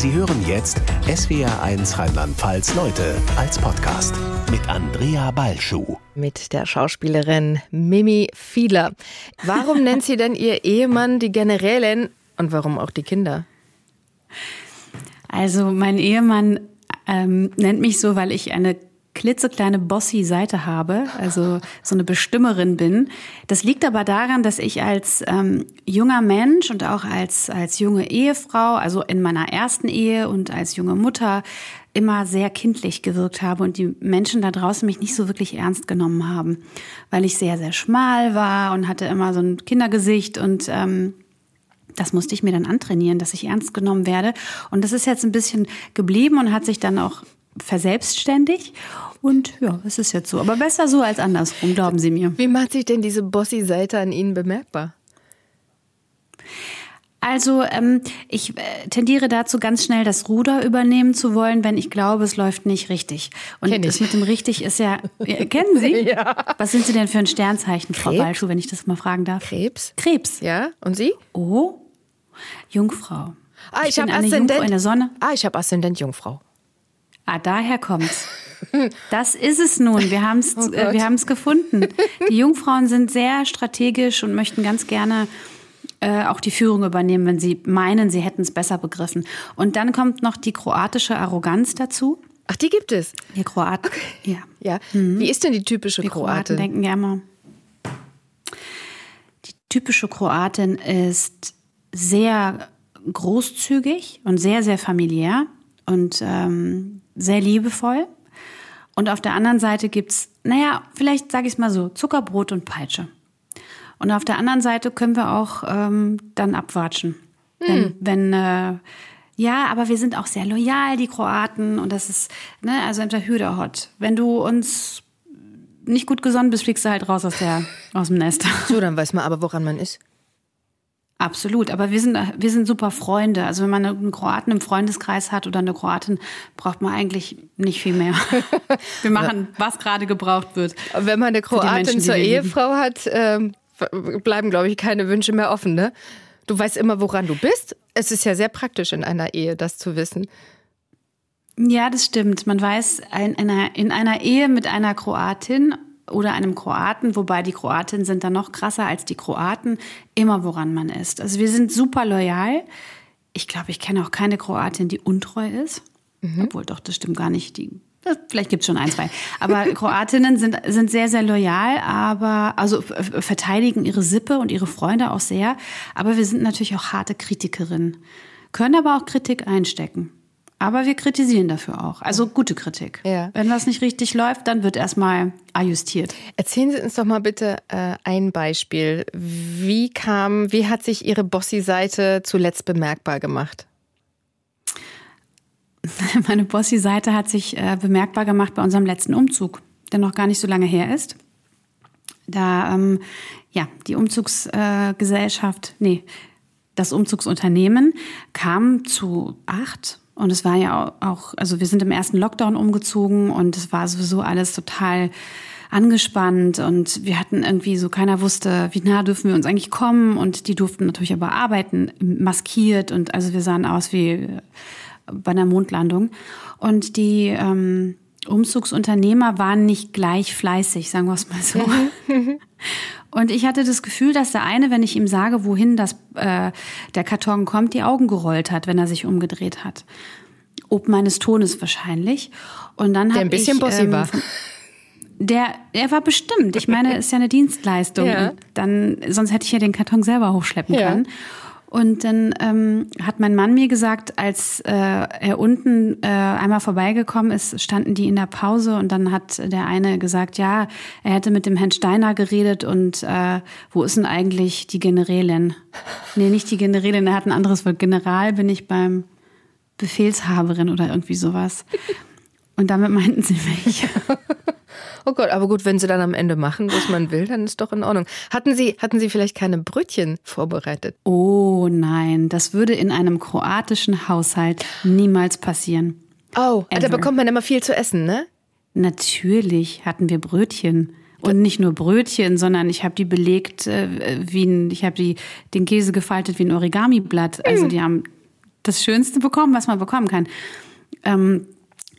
Sie hören jetzt SWR1 Rheinland-Pfalz Leute als Podcast mit Andrea Balschuh. Mit der Schauspielerin Mimi Fiedler. Warum nennt sie denn ihr Ehemann die Generälin und warum auch die Kinder? Also mein Ehemann ähm, nennt mich so, weil ich eine klitzekleine Bossy-Seite habe, also so eine Bestimmerin bin. Das liegt aber daran, dass ich als ähm, junger Mensch und auch als, als junge Ehefrau, also in meiner ersten Ehe und als junge Mutter, immer sehr kindlich gewirkt habe und die Menschen da draußen mich nicht so wirklich ernst genommen haben, weil ich sehr, sehr schmal war und hatte immer so ein Kindergesicht und ähm, das musste ich mir dann antrainieren, dass ich ernst genommen werde. Und das ist jetzt ein bisschen geblieben und hat sich dann auch verselbstständigt. Und ja, es ist jetzt so. Aber besser so als andersrum, glauben Sie mir. Wie macht sich denn diese Bossy-Seite an Ihnen bemerkbar? Also ähm, ich äh, tendiere dazu, ganz schnell das Ruder übernehmen zu wollen, wenn ich glaube, es läuft nicht richtig. Und ich. das mit dem richtig ist ja. Äh, kennen Sie? Ja. Was sind Sie denn für ein Sternzeichen, Frau Krebs. Balschuh, wenn ich das mal fragen darf? Krebs? Krebs. Ja, und Sie? Oh, Jungfrau. Ah, ich, bin habe eine Aszendent. Jungfrau in der Sonne. Ah, ich habe Aszendent Jungfrau. Ah, daher kommt's. Das ist es nun. Wir haben es Oh äh, wir gefunden. Die Jungfrauen sind sehr strategisch und möchten ganz gerne äh, auch die Führung übernehmen, wenn sie meinen, sie hätten es besser begriffen. Und dann kommt noch die kroatische Arroganz dazu. Ach, die gibt es. Die Kroaten, ja. Ja. Wie ist denn die typische Kroaten Kroatin? denken ja immer. Die typische Kroatin ist sehr großzügig und sehr, sehr familiär und ähm, sehr liebevoll. Und auf der anderen Seite gibt's, naja, vielleicht sage ich es mal so, Zuckerbrot und Peitsche. Und auf der anderen Seite können wir auch ähm, dann abwatschen. Wenn, wenn äh, ja, aber wir sind auch sehr loyal, die Kroaten. Und das ist, ne, also entweder Hü oder Hot. Wenn du uns nicht gut gesonnen bist, fliegst du halt raus aus, der, aus dem Nest. So, dann weiß man aber, woran man ist. Absolut, aber wir sind, wir sind super Freunde. Also wenn man einen Kroaten im Freundeskreis hat oder eine Kroatin, braucht man eigentlich nicht viel mehr. Wir machen, was gerade gebraucht wird. Wenn man eine Kroatin Menschen, zur. Ehefrau hat, ähm, bleiben, glaube ich, keine Wünsche mehr offen, ne? Du weißt immer, woran du bist. Es ist ja sehr praktisch in einer Ehe, das zu wissen. Ja, das stimmt. Man weiß in einer, in einer Ehe mit einer Kroatin oder einem Kroaten, wobei die Kroatinnen sind dann noch krasser als die Kroaten, immer woran man ist. Also wir sind super loyal. Ich glaube, ich kenne auch keine Kroatin, die untreu ist. Obwohl, doch, das stimmt gar nicht. Die, das- vielleicht gibt es schon ein, zwei. Aber Kroatinnen sind, sind sehr, sehr loyal, aber also verteidigen ihre Sippe und ihre Freunde auch sehr. Aber wir sind natürlich auch harte Kritikerinnen. Können aber auch Kritik einstecken. Aber wir kritisieren dafür auch. Also gute Kritik. Ja. Wenn was nicht richtig läuft, dann wird erstmal ajustiert. Erzählen Sie uns doch mal bitte äh, ein Beispiel. Wie kam, wie hat sich Ihre Bossy-Seite zuletzt bemerkbar gemacht? Meine Bossy-Seite hat sich äh, bemerkbar gemacht bei unserem letzten Umzug, der noch gar nicht so lange her ist. Da, ähm, ja, die Umzugsgesellschaft, äh, nee, das Umzugsunternehmen kam zu acht. Und es war ja auch, also wir sind im ersten Lockdown umgezogen und es war sowieso alles total angespannt und wir hatten irgendwie so, keiner wusste, wie nah dürfen wir uns eigentlich kommen und die durften natürlich aber arbeiten, maskiert und also wir sahen aus wie bei einer Mondlandung. Und die ähm, Umzugsunternehmer waren nicht gleich fleißig, sagen wir es mal so. Und ich hatte das Gefühl, dass der eine, wenn ich ihm sage, wohin das, äh, der Karton kommt, die Augen gerollt hat, wenn er sich umgedreht hat. Ob meines Tones wahrscheinlich. Und dann Der hab ein bisschen ich, bossy war. von- Der, er war bestimmt. Ich meine, ist ja eine Dienstleistung. Ja. Dann, sonst hätte ich ja den Karton selber hochschleppen Ja. können. Und dann ähm, hat mein Mann mir gesagt, als äh, er unten äh, einmal vorbeigekommen ist, standen die in der Pause und dann hat der eine gesagt, ja, er hätte mit dem Herrn Steiner geredet und äh, wo ist denn eigentlich die Generälin? Nee, nicht die Generälin, er hat ein anderes Wort. General bin ich beim Befehlshaberin oder irgendwie sowas. Und damit meinten sie mich. Oh Gott, aber gut, wenn Sie dann am Ende machen, was man will, dann ist doch in Ordnung. Hatten Sie, hatten Sie vielleicht keine Brötchen vorbereitet? Oh nein, das würde in einem kroatischen Haushalt niemals passieren. Oh, da bekommt man immer viel zu essen, ne? Natürlich hatten wir Brötchen. Und nicht nur Brötchen, sondern ich habe die belegt äh, wie ein, ich habe die den Käse gefaltet wie ein Origami-Blatt. Also die haben das Schönste bekommen, was man bekommen kann. Ähm,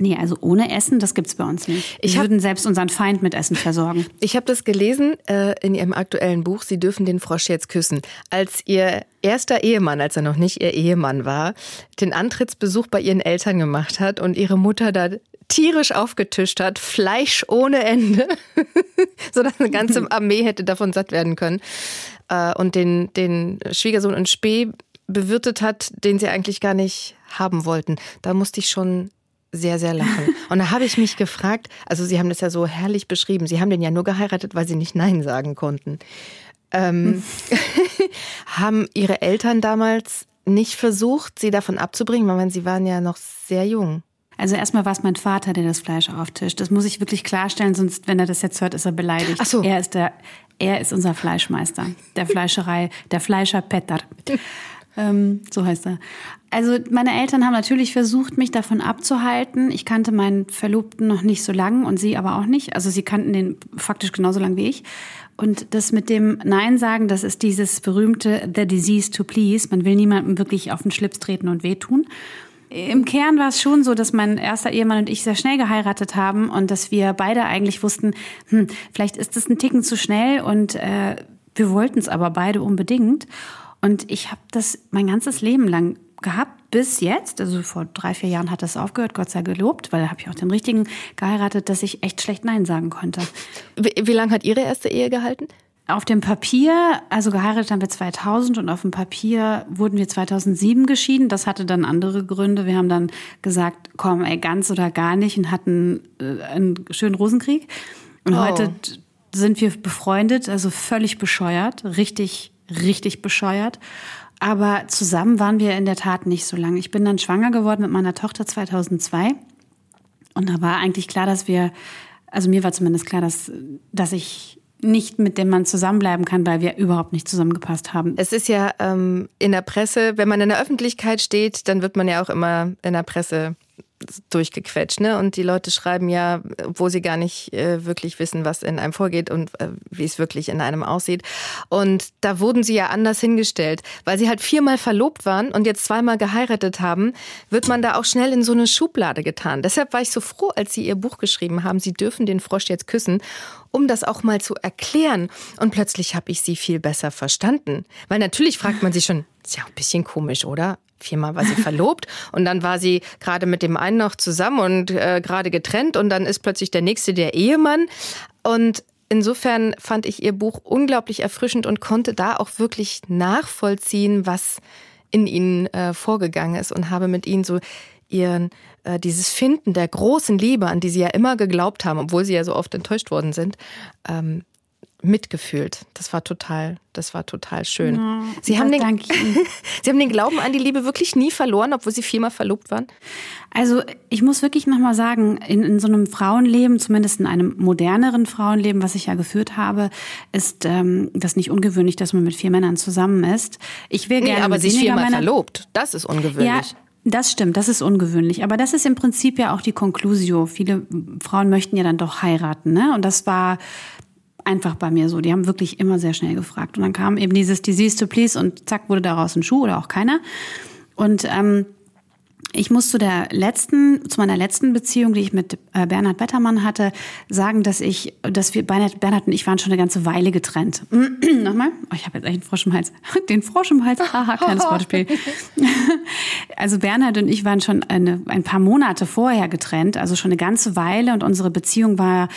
Nee, also ohne Essen, das gibt's bei uns nicht. Wir würden selbst unseren Feind mit Essen versorgen. Ich habe das gelesen äh, in Ihrem aktuellen Buch, Sie dürfen den Frosch jetzt küssen. Als Ihr erster Ehemann, als er noch nicht Ihr Ehemann war, den Antrittsbesuch bei Ihren Eltern gemacht hat und Ihre Mutter da tierisch aufgetischt hat, Fleisch ohne Ende, sodass eine ganze Armee hätte davon satt werden können. Äh, und den, den Schwiegersohn in Spee bewirtet hat, den sie eigentlich gar nicht haben wollten. Da musste ich schon sehr, sehr lachen. Und da habe ich mich gefragt, also Sie haben das ja so herrlich beschrieben, Sie haben den ja nur geheiratet, weil Sie nicht Nein sagen konnten. Ähm, haben Ihre Eltern damals nicht versucht, Sie davon abzubringen? Meine, Sie waren ja noch sehr jung. Also erstmal war es mein Vater, der das Fleisch auftischt. Das muss ich wirklich klarstellen, sonst, wenn er das jetzt hört, ist er beleidigt. Ach so. Er ist der, er ist unser Fleischmeister, der Fleischerei, der Fleischer Petter. Ähm, so heißt er. Also meine Eltern haben natürlich versucht, mich davon abzuhalten. Ich kannte meinen Verlobten noch nicht so lang und sie aber auch nicht. Also sie kannten den faktisch genauso lang wie ich. Und das mit dem Nein sagen, das ist dieses berühmte The Disease to Please. Man will niemandem wirklich auf den Schlips treten und wehtun. Im Kern war es schon so, dass mein erster Ehemann und ich sehr schnell geheiratet haben und dass wir beide eigentlich wussten, hm, vielleicht ist es ein Ticken zu schnell und äh, wir wollten es aber beide unbedingt. Und ich habe das mein ganzes Leben lang gehabt, bis jetzt. Also vor drei, vier Jahren hat das aufgehört, Gott sei gelobt, weil da habe ich auch den richtigen geheiratet, dass ich echt schlecht Nein sagen konnte. Wie, wie lange hat Ihre erste Ehe gehalten? Auf dem Papier, also geheiratet haben wir 2000 und auf dem Papier wurden wir 2007 geschieden. Das hatte dann andere Gründe. Wir haben dann gesagt, komm, ey, ganz oder gar nicht und hatten äh, einen schönen Rosenkrieg. Und oh. heute sind wir befreundet, also völlig bescheuert, richtig richtig bescheuert. Aber zusammen waren wir in der Tat nicht so lange. Ich bin dann schwanger geworden mit meiner Tochter 2002. Und da war eigentlich klar, dass wir, also mir war zumindest klar, dass, dass ich nicht mit dem Mann zusammenbleiben kann, weil wir überhaupt nicht zusammengepasst haben. Es ist ja ähm, in der Presse, wenn man in der Öffentlichkeit steht, dann wird man ja auch immer in der Presse durchgequetscht. Ne? Und die Leute schreiben ja, wo sie gar nicht äh, wirklich wissen, was in einem vorgeht und äh, wie es wirklich in einem aussieht. Und da wurden sie ja anders hingestellt. Weil sie halt viermal verlobt waren und jetzt zweimal geheiratet haben, wird man da auch schnell in so eine Schublade getan. Deshalb war ich so froh, als sie ihr Buch geschrieben haben, sie dürfen den Frosch jetzt küssen, um das auch mal zu erklären. Und plötzlich habe ich sie viel besser verstanden. Weil natürlich fragt man sich schon, ist ja ein bisschen komisch, oder? Viermal war sie verlobt und dann war sie gerade mit dem einen noch zusammen und äh, gerade getrennt und dann ist plötzlich der nächste der Ehemann. Und insofern fand ich ihr Buch unglaublich erfrischend und konnte da auch wirklich nachvollziehen, was in ihnen äh, vorgegangen ist und habe mit ihnen so ihren äh, dieses Finden der großen Liebe, an die sie ja immer geglaubt haben, obwohl sie ja so oft enttäuscht worden sind, ähm, mitgefühlt. Das war total, das war total schön. Ja, Sie, haben den, Sie haben den Glauben an die Liebe wirklich nie verloren, obwohl Sie viermal verlobt waren? Also ich muss wirklich nochmal sagen, in, in so einem Frauenleben, zumindest in einem moderneren Frauenleben, was ich ja geführt habe, ist ähm, das nicht ungewöhnlich, dass man mit vier Männern zusammen ist. Ich will gerne nee, aber sich viermal Männer verlobt. Das ist ungewöhnlich. Ja, das stimmt, das ist ungewöhnlich. Aber das ist im Prinzip ja auch die Conclusio. Viele Frauen möchten ja dann doch heiraten. Ne? Und das war einfach bei mir so. Die haben wirklich immer sehr schnell gefragt. Und dann kam eben dieses Disease to Please und zack, wurde daraus ein Schuh oder auch keiner. Und ähm, ich muss zu der letzten, zu meiner letzten Beziehung, die ich mit äh, Bernhard Bettermann hatte, sagen, dass ich, dass wir Bernhard, Bernhard und ich waren schon eine ganze Weile getrennt. Nochmal? Oh, ich habe jetzt echt einen Frosch im Hals. Den Frosch im Hals. Haha, kleines Wortspiel. also Bernhard und ich waren schon eine, ein paar Monate vorher getrennt, also schon eine ganze Weile und unsere Beziehung war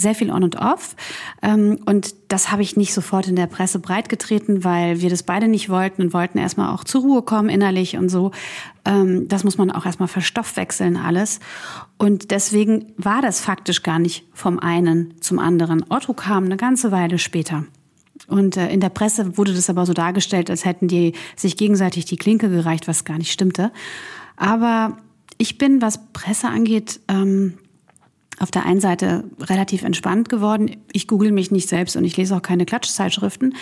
sehr viel on und off. Ähm, und das habe ich nicht sofort in der Presse breitgetreten, weil wir das beide nicht wollten und wollten erstmal auch zur Ruhe kommen innerlich und so. Ähm, das muss man auch erstmal verstoffwechseln alles. Und deswegen war das faktisch gar nicht vom einen zum anderen. Otto kam eine ganze Weile später. Und äh, in der Presse wurde das aber so dargestellt, als hätten die sich gegenseitig die Klinke gereicht, was gar nicht stimmte. Aber ich bin, was Presse angeht, ähm, auf der einen Seite relativ entspannt geworden. Ich google mich nicht selbst und ich lese auch keine Klatschzeitschriften.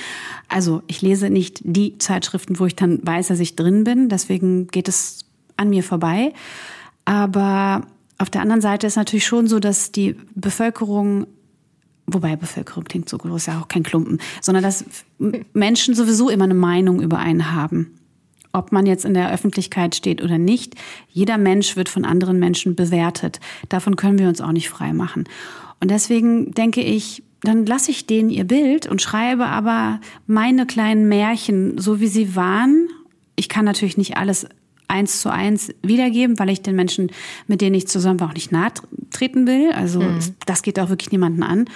Also ich lese nicht die Zeitschriften, wo ich dann weiß, dass ich drin bin. Deswegen geht es an mir vorbei. Aber auf der anderen Seite ist natürlich schon so, dass die Bevölkerung Wobei Bevölkerung klingt so groß, ja auch kein Klumpen, sondern dass Menschen sowieso immer eine Meinung über einen haben. Ob man jetzt in der Öffentlichkeit steht oder nicht. Jeder Mensch wird von anderen Menschen bewertet. Davon können wir uns auch nicht frei machen. Und deswegen denke ich, dann lasse ich denen ihr Bild und schreibe aber meine kleinen Märchen, so wie sie waren. Ich kann natürlich nicht alles eins zu eins wiedergeben, weil ich den Menschen, mit denen ich zusammen war, auch nicht nahe treten will. Also mhm. das geht auch wirklich niemanden an.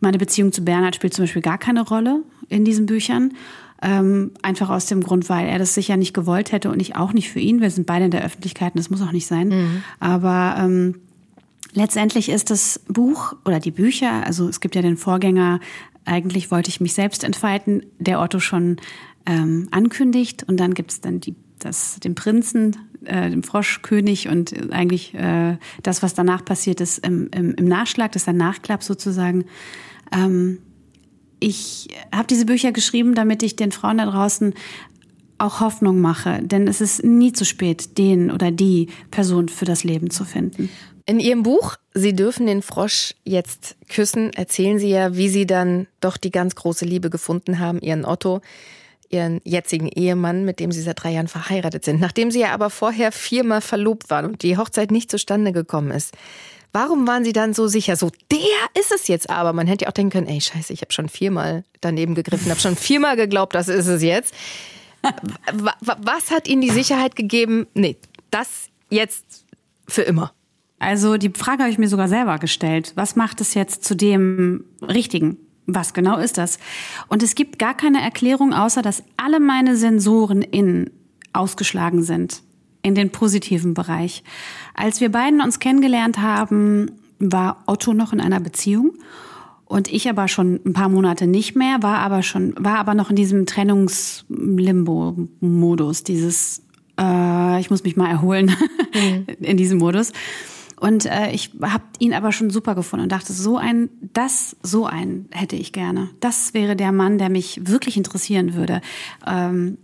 Meine Beziehung zu Bernhard spielt zum Beispiel gar keine Rolle in diesen Büchern. Ähm, einfach aus dem Grund, weil er das sicher nicht gewollt hätte und ich auch nicht für ihn. Wir sind beide in der Öffentlichkeit und das muss auch nicht sein. Mhm. Aber ähm, letztendlich ist das Buch oder die Bücher, also es gibt ja den Vorgänger, eigentlich wollte ich mich selbst entfalten, der Otto schon ähm, ankündigt und dann gibt es dann die, das, den Prinzen, äh, den Froschkönig und eigentlich äh, das, was danach passiert ist im, im, im Nachschlag, das ist ein Nachklapp sozusagen. Ähm, ich habe diese Bücher geschrieben, damit ich den Frauen da draußen auch Hoffnung mache, denn es ist nie zu spät, den oder die Person für das Leben zu finden. In Ihrem Buch Sie dürfen den Frosch jetzt küssen, erzählen Sie ja, wie Sie dann doch die ganz große Liebe gefunden haben, Ihren Otto, Ihren jetzigen Ehemann, mit dem Sie seit drei Jahren verheiratet sind, nachdem Sie ja aber vorher viermal verlobt waren und die Hochzeit nicht zustande gekommen ist. Warum waren Sie dann so sicher? So, der ist es jetzt aber. Man hätte ja auch denken können, ey, scheiße, ich habe schon viermal daneben gegriffen, habe schon viermal geglaubt, das ist es jetzt. Was hat Ihnen die Sicherheit gegeben? Nee, das jetzt für immer. Also die Frage habe ich mir sogar selber gestellt. Was macht es jetzt zu dem Richtigen? Was genau ist das? Und es gibt gar keine Erklärung, außer dass alle meine Sensoren innen ausgeschlagen sind in den positiven Bereich. Als wir beiden uns kennengelernt haben, war Otto noch in einer Beziehung und ich aber schon ein paar Monate nicht mehr, war aber schon, war aber noch in diesem Trennungslimbo-Modus, dieses, äh, ich muss mich mal erholen mhm. in diesem Modus. Und äh, ich habe ihn aber schon super gefunden und dachte, so ein, das, so ein hätte ich gerne. Das wäre der Mann, der mich wirklich interessieren würde. Ähm,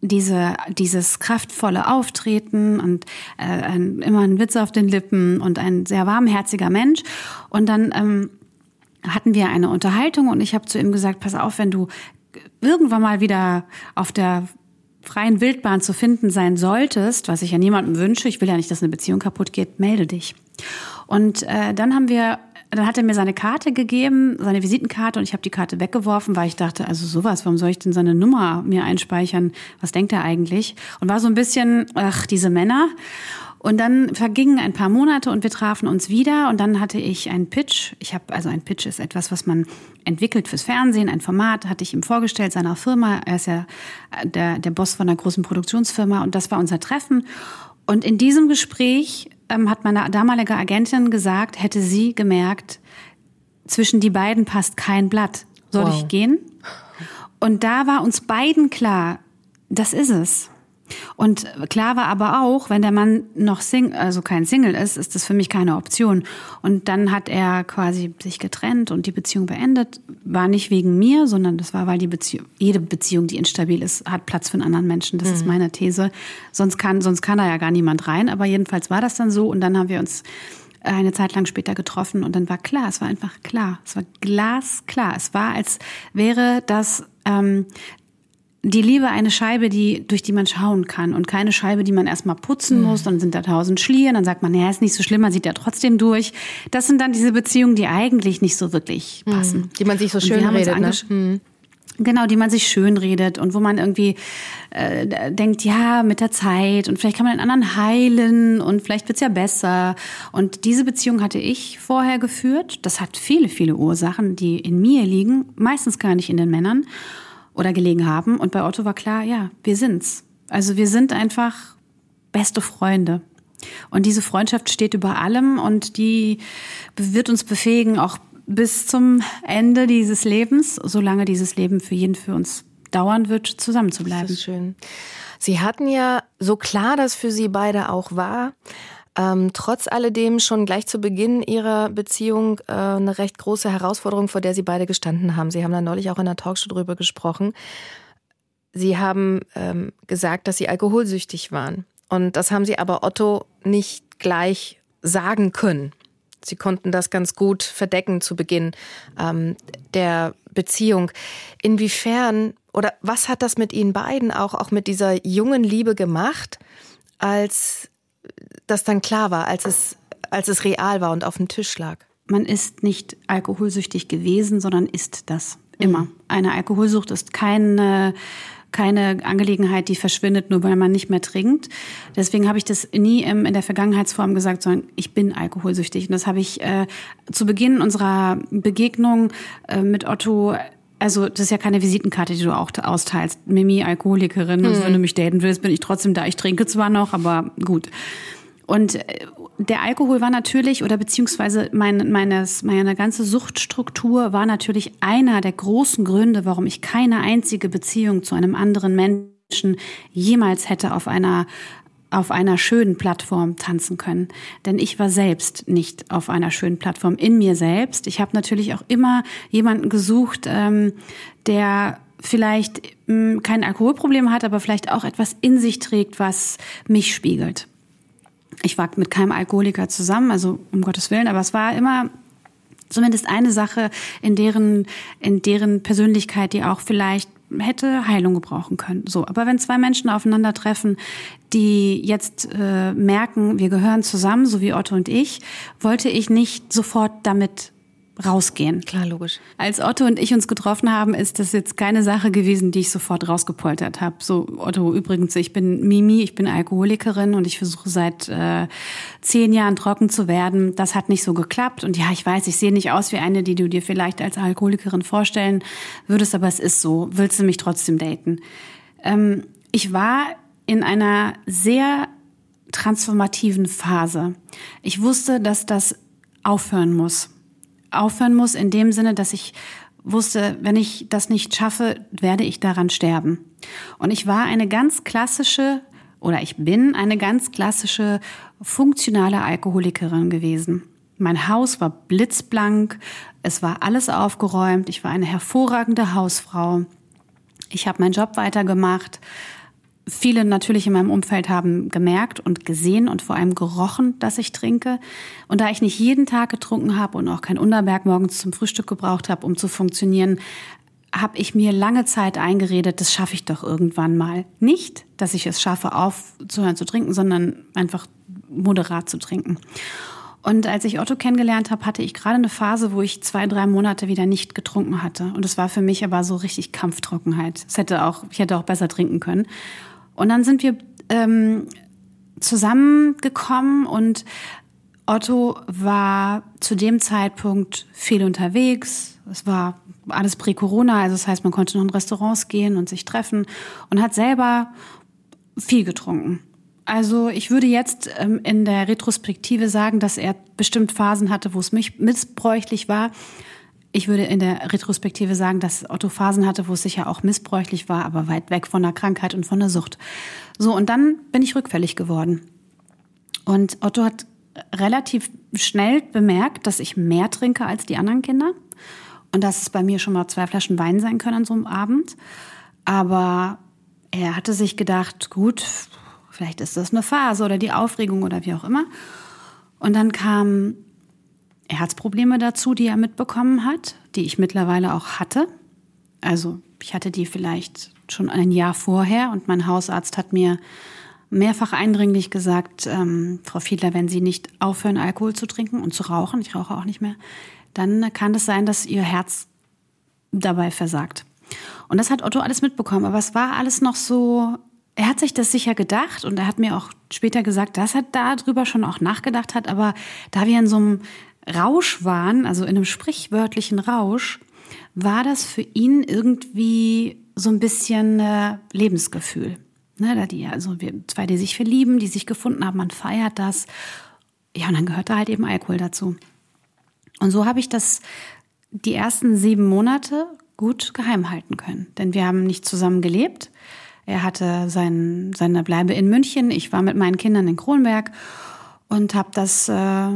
diese, dieses kraftvolle Auftreten und äh, ein, immer ein Witz auf den Lippen und ein sehr warmherziger Mensch. Und dann ähm, hatten wir eine Unterhaltung und ich habe zu ihm gesagt, pass auf, wenn du irgendwann mal wieder auf der freien Wildbahn zu finden sein solltest, was ich ja niemandem wünsche, ich will ja nicht, dass eine Beziehung kaputt geht, melde dich. Und äh, dann haben wir dann hat er mir seine Karte gegeben, seine Visitenkarte und ich habe die Karte weggeworfen, weil ich dachte, also sowas, warum soll ich denn seine Nummer mir einspeichern? Was denkt er eigentlich? Und war so ein bisschen, ach, diese Männer. Und dann vergingen ein paar Monate und wir trafen uns wieder und dann hatte ich einen Pitch. Ich habe also ein Pitch ist etwas, was man entwickelt fürs Fernsehen, ein Format hatte ich ihm vorgestellt seiner Firma. Er ist ja der der Boss von einer großen Produktionsfirma und das war unser Treffen. Und in diesem Gespräch ähm, hat meine damalige Agentin gesagt, hätte sie gemerkt, zwischen die beiden passt kein Blatt. Soll wow. ich gehen? Und da war uns beiden klar, das ist es. Und klar war aber auch, wenn der Mann noch Sing also kein Single ist, ist das für mich keine Option. Und dann hat er quasi sich getrennt und die Beziehung beendet. War nicht wegen mir, sondern das war, weil die Beziehung, jede Beziehung, die instabil ist, hat Platz für einen anderen Menschen. Das mhm. ist meine These. Sonst kann, sonst kann da ja gar niemand rein. Aber jedenfalls war das dann so. Und dann haben wir uns eine Zeit lang später getroffen und dann war klar, es war einfach klar, es war glasklar. Es war, als wäre das ähm, die Liebe eine Scheibe, die, durch die man schauen kann und keine Scheibe, die man erstmal putzen muss. Dann sind da tausend Schlieren, dann sagt man, ja, ist nicht so schlimm, man sieht ja trotzdem durch. Das sind dann diese Beziehungen, die eigentlich nicht so wirklich mhm. passen. Die man sich so schön redet, ne? Mhm. Genau, die man sich schön redet und wo man irgendwie äh, denkt, ja, mit der Zeit und vielleicht kann man den anderen heilen und vielleicht wird's ja besser. Und diese Beziehung hatte ich vorher geführt. Das hat viele, viele Ursachen, die in mir liegen, meistens gar nicht in den Männern oder gelegen haben. Und bei Otto war klar, ja, wir sind's. Also wir sind einfach beste Freunde. Und diese Freundschaft steht über allem und die wird uns befähigen, auch bis zum Ende dieses Lebens, solange dieses Leben für jeden für uns dauern wird, zusammen. Das ist schön. Sie hatten ja, so klar das für Sie beide auch war, ähm, trotz alledem schon gleich zu Beginn ihrer Beziehung äh, eine recht große Herausforderung, vor der sie beide gestanden haben. Sie haben da neulich auch in der Talkshow drüber gesprochen. Sie haben ähm, gesagt, dass sie alkoholsüchtig waren. Und das haben sie aber Otto nicht gleich sagen können. Sie konnten das ganz gut verdecken zu Beginn ähm, der Beziehung. Inwiefern oder was hat das mit Ihnen beiden auch, auch mit dieser jungen Liebe gemacht, als das dann klar war, als es, als es real war und auf dem Tisch lag? Man ist nicht alkoholsüchtig gewesen, sondern ist das immer. Mhm. Eine Alkoholsucht ist keine keine Angelegenheit, die verschwindet, nur weil man nicht mehr trinkt. Deswegen habe ich das nie in der Vergangenheitsform gesagt, sondern ich bin alkoholsüchtig. Und das habe ich äh, zu Beginn unserer Begegnung äh, mit Otto also das ist ja keine Visitenkarte, die du auch austeilst. Mimi, Alkoholikerin, also wenn du mich daten willst, bin ich trotzdem da. Ich trinke zwar noch, aber gut. Und äh, der Alkohol war natürlich, oder beziehungsweise mein, meines, meine ganze Suchtstruktur war natürlich einer der großen Gründe, warum ich keine einzige Beziehung zu einem anderen Menschen jemals hätte auf einer auf einer schönen Plattform tanzen können. Denn ich war selbst nicht auf einer schönen Plattform in mir selbst. Ich habe natürlich auch immer jemanden gesucht, ähm, der vielleicht ähm, kein Alkoholproblem hat, aber vielleicht auch etwas in sich trägt, was mich spiegelt ich war mit keinem Alkoholiker zusammen, also um Gottes Willen, aber es war immer zumindest eine Sache in deren, in deren Persönlichkeit, die auch vielleicht hätte Heilung gebrauchen können. So, aber wenn zwei Menschen aufeinandertreffen, die jetzt äh, merken, wir gehören zusammen, so wie Otto und ich, wollte ich nicht sofort damit rausgehen. Klar, logisch. Als Otto und ich uns getroffen haben, ist das jetzt keine Sache gewesen, die ich sofort rausgepoltert habe. So, Otto, übrigens, ich bin Mimi, ich bin Alkoholikerin und ich versuche seit äh, zehn Jahren trocken zu werden. Das hat nicht so geklappt. Und ja, ich weiß, ich sehe nicht aus wie eine, die du dir vielleicht als Alkoholikerin vorstellen würdest, aber es ist so. Willst du mich trotzdem daten? Ähm, ich war in einer sehr transformativen Phase. Ich wusste, dass das aufhören muss aufhören muss in dem Sinne, dass ich wusste, wenn ich das nicht schaffe, werde ich daran sterben. Und ich war eine ganz klassische oder ich bin eine ganz klassische funktionale Alkoholikerin gewesen. Mein Haus war blitzblank, es war alles aufgeräumt, ich war eine hervorragende Hausfrau. Ich habe meinen Job weitergemacht, Viele natürlich in meinem Umfeld haben gemerkt und gesehen und vor allem gerochen, dass ich trinke. Und da ich nicht jeden Tag getrunken habe und auch kein Unterberg morgens zum Frühstück gebraucht habe, um zu funktionieren, habe ich mir lange Zeit eingeredet, das schaffe ich doch irgendwann mal. Nicht, dass ich es schaffe, aufzuhören zu trinken, sondern einfach moderat zu trinken. Und als ich Otto kennengelernt habe, hatte ich gerade eine Phase, wo ich zwei, drei Monate wieder nicht getrunken hatte. Und es war für mich aber so richtig Kampftrockenheit. Es hätte auch, ich hätte auch besser trinken können. Und dann sind wir ähm, zusammengekommen und Otto war zu dem Zeitpunkt viel unterwegs. Es war alles prä-Corona, also das heißt, man konnte noch in Restaurants gehen und sich treffen und hat selber viel getrunken. Also ich würde jetzt ähm, in der Retrospektive sagen, dass er bestimmt Phasen hatte, wo es mich missbräuchlich war. Ich würde in der Retrospektive sagen, dass Otto Phasen hatte, wo es sicher auch missbräuchlich war, aber weit weg von der Krankheit und von der Sucht. So, und dann bin ich rückfällig geworden. Und Otto hat relativ schnell bemerkt, dass ich mehr trinke als die anderen Kinder. Und dass es bei mir schon mal zwei Flaschen Wein sein können an so einem Abend. Aber er hatte sich gedacht, gut, vielleicht ist das eine Phase oder die Aufregung oder wie auch immer. Und dann kam Herzprobleme dazu, die er mitbekommen hat, die ich mittlerweile auch hatte. Also ich hatte die vielleicht schon ein Jahr vorher und mein Hausarzt hat mir mehrfach eindringlich gesagt, ähm, Frau Fiedler, wenn Sie nicht aufhören, Alkohol zu trinken und zu rauchen, ich rauche auch nicht mehr, dann kann es sein, dass Ihr Herz dabei versagt. Und das hat Otto alles mitbekommen, aber es war alles noch so, er hat sich das sicher gedacht und er hat mir auch später gesagt, dass er darüber schon auch nachgedacht hat, aber da wir in so einem Rausch waren, also in einem sprichwörtlichen Rausch, war das für ihn irgendwie so ein bisschen äh, Lebensgefühl. Ne, da die, also wir zwei, die sich verlieben, die sich gefunden haben, man feiert das. Ja, und dann gehört da halt eben Alkohol dazu. Und so habe ich das die ersten sieben Monate gut geheim halten können. Denn wir haben nicht zusammen gelebt. Er hatte sein, seine Bleibe in München. Ich war mit meinen Kindern in Kronberg und habe das äh,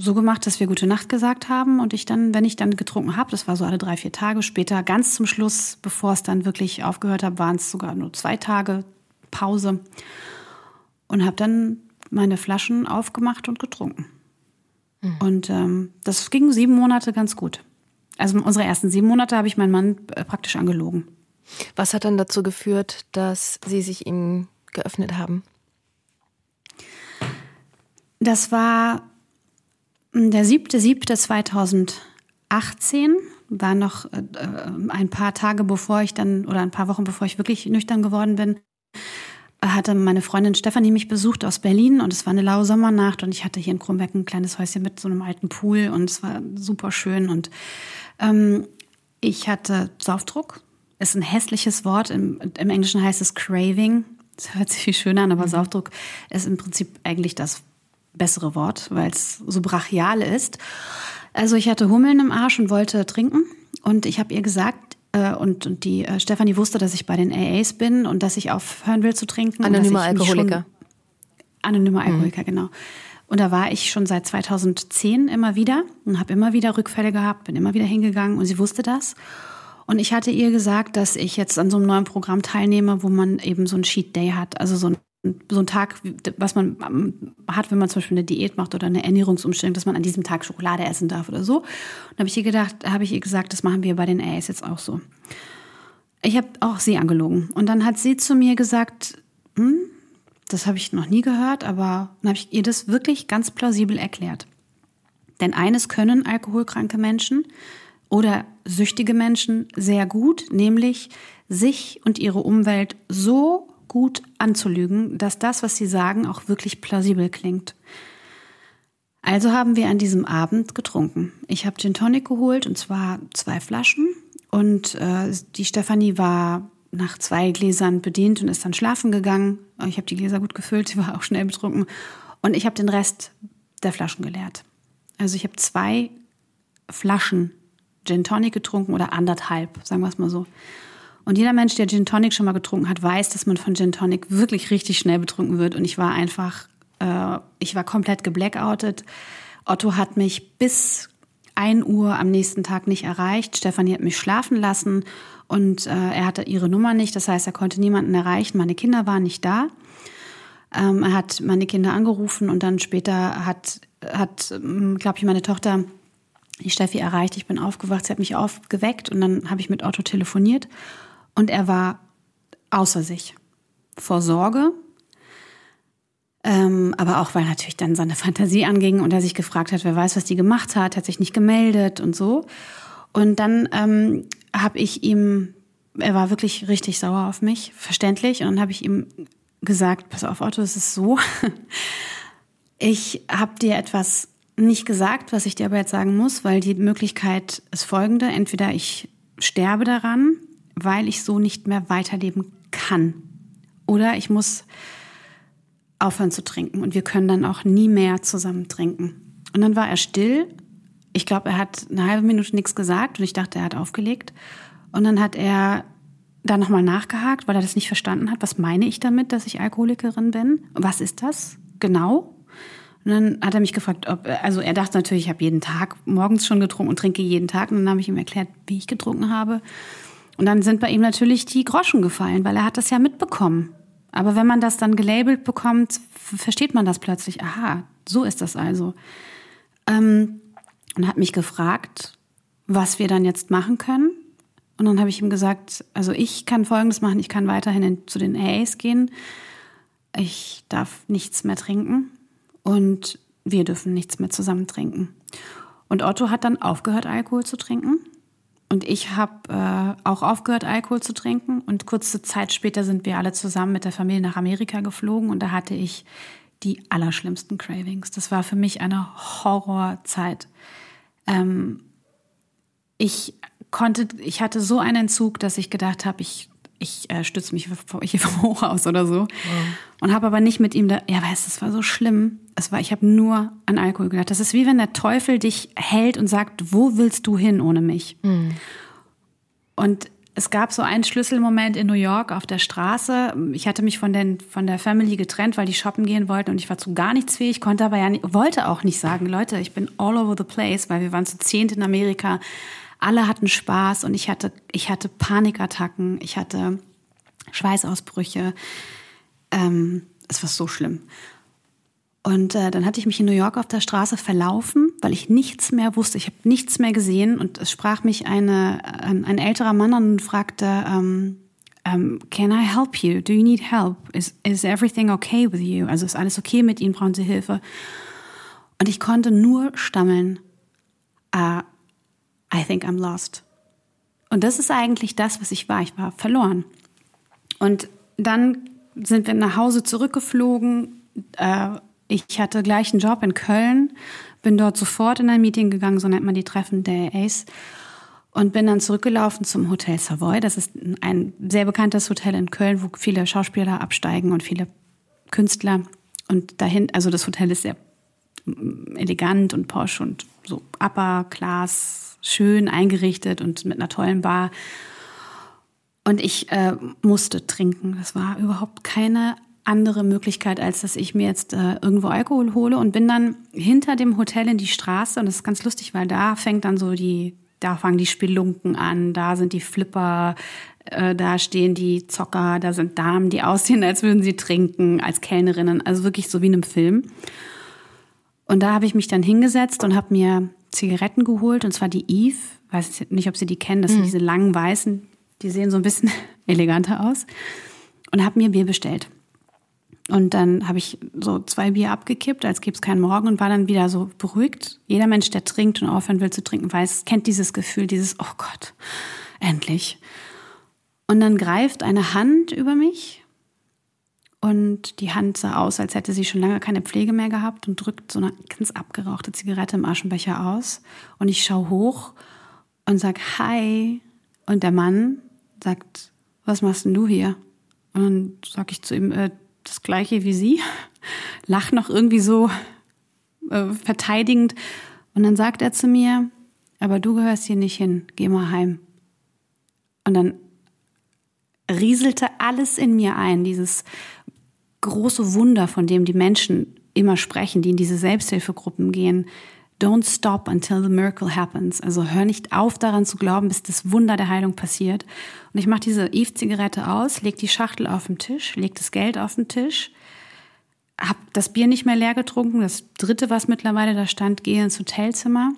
so gemacht, dass wir gute Nacht gesagt haben und ich dann, wenn ich dann getrunken habe, das war so alle drei, vier Tage später, ganz zum Schluss, bevor es dann wirklich aufgehört hat, waren es sogar nur zwei Tage Pause und habe dann meine Flaschen aufgemacht und getrunken. Mhm. Und ähm, das ging sieben Monate ganz gut. Also unsere ersten sieben Monate habe ich meinen Mann äh, praktisch angelogen. Was hat dann dazu geführt, dass Sie sich ihm geöffnet haben? Das war der 7.7.2018, war noch äh, ein paar Tage bevor ich dann, oder ein paar Wochen bevor ich wirklich nüchtern geworden bin, hatte meine Freundin Stefanie mich besucht aus Berlin und es war eine laue Sommernacht und ich hatte hier in Kronberg ein kleines Häuschen mit so einem alten Pool und es war super schön und ähm, ich hatte Saufdruck. Ist ein hässliches Wort. Im, Im, Englischen heißt es Craving. Das hört sich viel schöner an, aber mhm. Saufdruck ist im Prinzip eigentlich das bessere Wort, weil es so brachial ist. Also ich hatte Hummeln im Arsch und wollte trinken und ich habe ihr gesagt, äh, und, und die äh, Stefanie wusste, dass ich bei den AAs bin und dass ich aufhören will zu trinken. Anonymer Alkoholiker. Anonymer mhm. Alkoholiker, mhm. genau. Und da war ich schon seit 2010 immer wieder und habe immer wieder Rückfälle gehabt, bin immer wieder hingegangen und sie wusste das. Und ich hatte ihr gesagt, dass ich jetzt an so einem neuen Programm teilnehme, wo man eben so ein Cheat Day hat, also so ein so ein Tag, was man ähm, hat, wenn man zum Beispiel eine Diät macht oder eine Ernährungsumstellung, dass man an diesem Tag Schokolade essen darf oder so. Und habe ich ihr gedacht, habe ich ihr gesagt, das machen wir bei den AS jetzt auch so. Ich habe auch sie angelogen. Und dann hat sie zu mir gesagt, hm, das habe ich noch nie gehört, aber dann habe ich ihr das wirklich ganz plausibel erklärt. Denn eines können alkoholkranke Menschen oder süchtige Menschen sehr gut, nämlich sich und ihre Umwelt so gut anzulügen, dass das, was sie sagen, auch wirklich plausibel klingt. Also haben wir an diesem Abend getrunken. Ich habe Gin Tonic geholt und zwar zwei Flaschen und äh, die Stefanie war nach zwei Gläsern bedient und ist dann schlafen gegangen. Ich habe die Gläser gut gefüllt, sie war auch schnell betrunken und ich habe den Rest der Flaschen geleert. Also ich habe zwei Flaschen Gin Tonic getrunken oder anderthalb, sagen wir es mal so. Und jeder Mensch, der Gin Tonic schon mal getrunken hat, weiß, dass man von Gin Tonic wirklich richtig schnell betrunken wird. Und ich war einfach, äh, ich war komplett geblackoutet. Otto hat mich bis 1 Uhr am nächsten Tag nicht erreicht. Stefanie hat mich schlafen lassen und äh, er hatte ihre Nummer nicht. Das heißt, er konnte niemanden erreichen. Meine Kinder waren nicht da. Ähm, er hat meine Kinder angerufen und dann später hat, hat ähm, glaube ich, meine Tochter die Steffi erreicht. Ich bin aufgewacht, sie hat mich aufgeweckt und dann habe ich mit Otto telefoniert und er war außer sich. Vor Sorge, ähm, aber auch weil natürlich dann seine Fantasie anging und er sich gefragt hat, wer weiß, was die gemacht hat, hat sich nicht gemeldet und so. Und dann ähm, habe ich ihm, er war wirklich richtig sauer auf mich, verständlich, und dann habe ich ihm gesagt, pass auf Otto, es ist so, ich habe dir etwas nicht gesagt, was ich dir aber jetzt sagen muss, weil die Möglichkeit ist folgende, entweder ich sterbe daran weil ich so nicht mehr weiterleben kann. Oder ich muss aufhören zu trinken und wir können dann auch nie mehr zusammen trinken. Und dann war er still. Ich glaube, er hat eine halbe Minute nichts gesagt und ich dachte, er hat aufgelegt. Und dann hat er da nochmal nachgehakt, weil er das nicht verstanden hat. Was meine ich damit, dass ich Alkoholikerin bin? Was ist das genau? Und dann hat er mich gefragt, ob, also er dachte natürlich, ich habe jeden Tag morgens schon getrunken und trinke jeden Tag. Und dann habe ich ihm erklärt, wie ich getrunken habe. Und dann sind bei ihm natürlich die Groschen gefallen, weil er hat das ja mitbekommen. Aber wenn man das dann gelabelt bekommt, versteht man das plötzlich. Aha, so ist das also. Ähm, und hat mich gefragt, was wir dann jetzt machen können. Und dann habe ich ihm gesagt, also ich kann Folgendes machen, ich kann weiterhin in, zu den AAs gehen. Ich darf nichts mehr trinken und wir dürfen nichts mehr zusammen trinken. Und Otto hat dann aufgehört, Alkohol zu trinken. Und ich habe äh, auch aufgehört, Alkohol zu trinken. Und kurze Zeit später sind wir alle zusammen mit der Familie nach Amerika geflogen. Und da hatte ich die allerschlimmsten Cravings. Das war für mich eine Horrorzeit. Ähm, ich konnte, ich hatte so einen Entzug, dass ich gedacht habe, ich ich äh, stütze mich hier vom Hoch aus oder so. Wow. Und habe aber nicht mit ihm da, ja, weißt du, es war so schlimm. Es war, ich habe nur an Alkohol gedacht. Das ist wie wenn der Teufel dich hält und sagt, wo willst du hin ohne mich? Mhm. Und es gab so einen Schlüsselmoment in New York auf der Straße. Ich hatte mich von, den, von der Family getrennt, weil die shoppen gehen wollten und ich war zu gar nichts fähig, konnte aber ja nicht, wollte auch nicht sagen, Leute, ich bin all over the place, weil wir waren zu zehnt in Amerika alle hatten Spaß und ich hatte, ich hatte Panikattacken, ich hatte Schweißausbrüche. Ähm, es war so schlimm. Und äh, dann hatte ich mich in New York auf der Straße verlaufen, weil ich nichts mehr wusste. Ich habe nichts mehr gesehen und es sprach mich eine, ein, ein älterer Mann an und fragte, um, um, can I help you? Do you need help? Is, is everything okay with you? Also ist alles okay mit Ihnen? Brauchen Sie Hilfe? Und ich konnte nur stammeln, uh, I think I'm lost. Und das ist eigentlich das, was ich war. Ich war verloren. Und dann sind wir nach Hause zurückgeflogen. Äh, ich hatte gleich einen Job in Köln, bin dort sofort in ein Meeting gegangen, so nennt man die Treffen der ACE, und bin dann zurückgelaufen zum Hotel Savoy. Das ist ein sehr bekanntes Hotel in Köln, wo viele Schauspieler absteigen und viele Künstler. Und dahin, also das Hotel ist sehr elegant und posch und so upper class, schön eingerichtet und mit einer tollen Bar. Und ich äh, musste trinken. Das war überhaupt keine andere Möglichkeit, als dass ich mir jetzt äh, irgendwo Alkohol hole und bin dann hinter dem Hotel in die Straße. Und das ist ganz lustig, weil da fängt dann so die, da fangen die Spelunken an, da sind die Flipper, äh, da stehen die Zocker, da sind Damen, die aussehen, als würden sie trinken, als Kellnerinnen. Also wirklich so wie in einem Film. Und da habe ich mich dann hingesetzt und habe mir Zigaretten geholt, und zwar die Eve. Weiß nicht, ob Sie die kennen. Das sind mhm. diese langen weißen, die sehen so ein bisschen eleganter aus. Und habe mir Bier bestellt. Und dann habe ich so zwei Bier abgekippt, als gäbe es keinen Morgen und war dann wieder so beruhigt. Jeder Mensch, der trinkt und aufhören will zu trinken, weiß, kennt dieses Gefühl, dieses, oh Gott, endlich. Und dann greift eine Hand über mich und die Hand sah aus, als hätte sie schon lange keine Pflege mehr gehabt und drückt so eine ganz abgerauchte Zigarette im Aschenbecher aus. Und ich schaue hoch und sag Hi. Und der Mann sagt, was machst denn du hier? Und dann sag ich zu ihm, äh, das gleiche wie sie, lacht noch irgendwie so äh, verteidigend. Und dann sagt er zu mir, aber du gehörst hier nicht hin, geh mal heim. Und dann rieselte alles in mir ein, dieses große Wunder, von dem die Menschen immer sprechen, die in diese Selbsthilfegruppen gehen. Don't stop until the miracle happens. Also hör nicht auf daran zu glauben, bis das Wunder der Heilung passiert. Und ich mache diese Eve-Zigarette aus, leg die Schachtel auf den Tisch, leg das Geld auf den Tisch, hab das Bier nicht mehr leer getrunken. Das dritte, was mittlerweile da stand, gehe ins Hotelzimmer,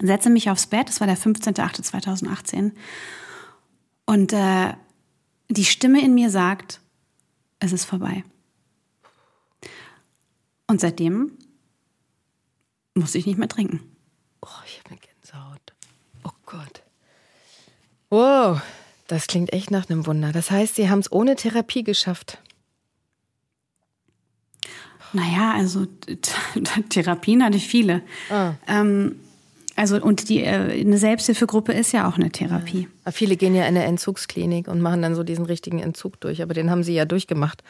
setze mich aufs Bett. Das war der 15.08.2018. Und äh, die Stimme in mir sagt, es ist vorbei. Und seitdem muss ich nicht mehr trinken. Oh, ich habe eine Gänsehaut. Oh Gott. Wow, das klingt echt nach einem Wunder. Das heißt, Sie haben es ohne Therapie geschafft. Naja, also Therapien hatte ich viele. Ah. Ähm, also und die äh, eine Selbsthilfegruppe ist ja auch eine Therapie. Ja. Viele gehen ja in eine Entzugsklinik und machen dann so diesen richtigen Entzug durch, aber den haben sie ja durchgemacht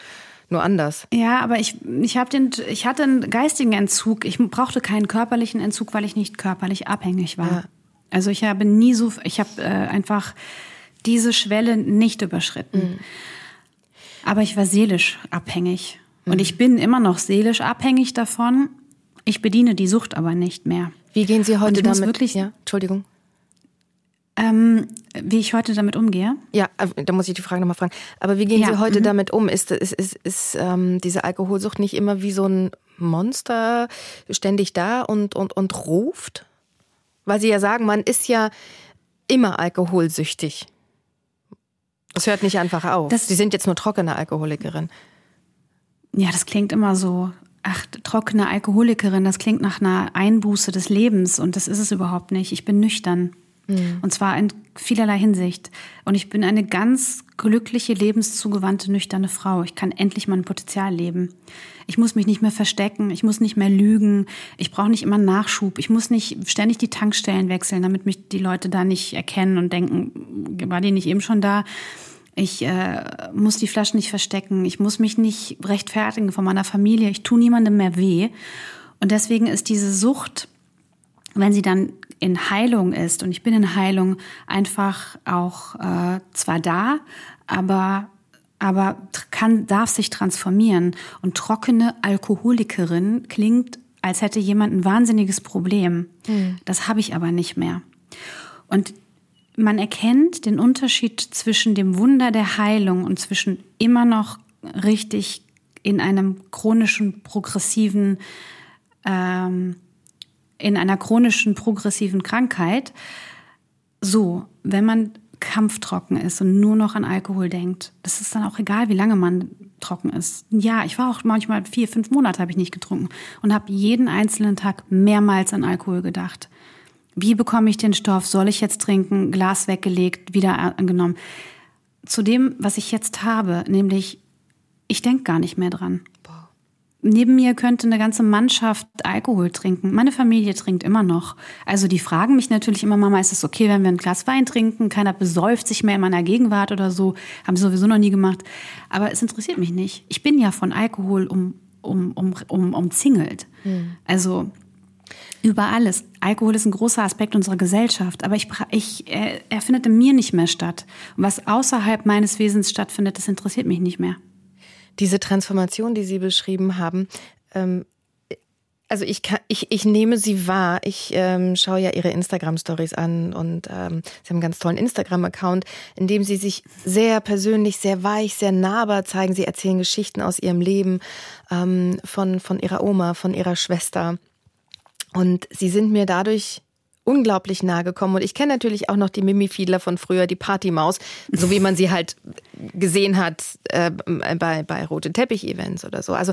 nur anders. Ja, aber ich, ich, hab den, ich hatte einen geistigen Entzug. Ich brauchte keinen körperlichen Entzug, weil ich nicht körperlich abhängig war. Ja. Also ich habe nie so, ich habe äh, einfach diese Schwelle nicht überschritten. Mhm. Aber ich war seelisch abhängig. Mhm. Und ich bin immer noch seelisch abhängig davon. Ich bediene die Sucht aber nicht mehr. Wie gehen Sie heute damit? Wirklich, ja, Entschuldigung. Ähm, wie ich heute damit umgehe? Ja, äh, da muss ich die Frage nochmal fragen. Aber wie gehen ja, Sie heute mhm. damit um? Ist, ist, ist, ist ähm, diese Alkoholsucht nicht immer wie so ein Monster ständig da und, und, und ruft? Weil Sie ja sagen, man ist ja immer alkoholsüchtig. Das hört nicht einfach auf. Das, Sie sind jetzt nur trockene Alkoholikerin. Ja, das klingt immer so. Ach, trockene Alkoholikerin, das klingt nach einer Einbuße des Lebens und das ist es überhaupt nicht. Ich bin nüchtern. Mhm. Und zwar in vielerlei Hinsicht. Und ich bin eine ganz glückliche, lebenszugewandte, nüchterne Frau. Ich kann endlich mein Potenzial leben. Ich muss mich nicht mehr verstecken, ich muss nicht mehr lügen, ich brauche nicht immer Nachschub, ich muss nicht ständig die Tankstellen wechseln, damit mich die Leute da nicht erkennen und denken, war die nicht eben schon da? Ich äh, muss die Flaschen nicht verstecken, ich muss mich nicht rechtfertigen von meiner Familie, ich tue niemandem mehr weh. Und deswegen ist diese Sucht, wenn sie dann in Heilung ist, und ich bin in Heilung, einfach auch äh, zwar da, aber aber kann, darf sich transformieren. Und trockene Alkoholikerin klingt, als hätte jemand ein wahnsinniges Problem. Mhm. Das habe ich aber nicht mehr. Und man erkennt den Unterschied zwischen dem Wunder der Heilung und zwischen immer noch richtig in einem chronischen progressiven, ähm, in einer chronischen progressiven Krankheit. So, wenn man kampftrocken ist und nur noch an Alkohol denkt, das ist dann auch egal, wie lange man trocken ist. Ja, ich war auch manchmal vier, fünf Monate habe ich nicht getrunken und habe jeden einzelnen Tag mehrmals an Alkohol gedacht. Wie bekomme ich den Stoff? Soll ich jetzt trinken? Glas weggelegt, wieder angenommen. Zu dem, was ich jetzt habe, nämlich ich denke gar nicht mehr dran. Neben mir könnte eine ganze Mannschaft Alkohol trinken. Meine Familie trinkt immer noch. Also die fragen mich natürlich immer, Mama, ist es okay, wenn wir ein Glas Wein trinken? Keiner besäuft sich mehr in meiner Gegenwart oder so. Haben sie sowieso noch nie gemacht. Aber es interessiert mich nicht. Ich bin ja von Alkohol um, um, um, um, umzingelt. Mhm. Also über alles. Alkohol ist ein großer Aspekt unserer Gesellschaft, aber ich, ich, er, er findet in mir nicht mehr statt. Was außerhalb meines Wesens stattfindet, das interessiert mich nicht mehr. Diese Transformation, die Sie beschrieben haben, ähm, also ich, kann, ich, ich nehme sie wahr. Ich ähm, schaue ja ihre Instagram-Stories an und ähm, sie haben einen ganz tollen Instagram-Account, in dem sie sich sehr persönlich, sehr weich, sehr nahbar zeigen. Sie erzählen Geschichten aus ihrem Leben, ähm, von, von ihrer Oma, von ihrer Schwester. Und sie sind mir dadurch unglaublich nahe gekommen. Und ich kenne natürlich auch noch die Mimi Fiedler von früher, die Partymaus, so wie man sie halt gesehen hat äh, bei, bei rote Teppich-Events oder so. Also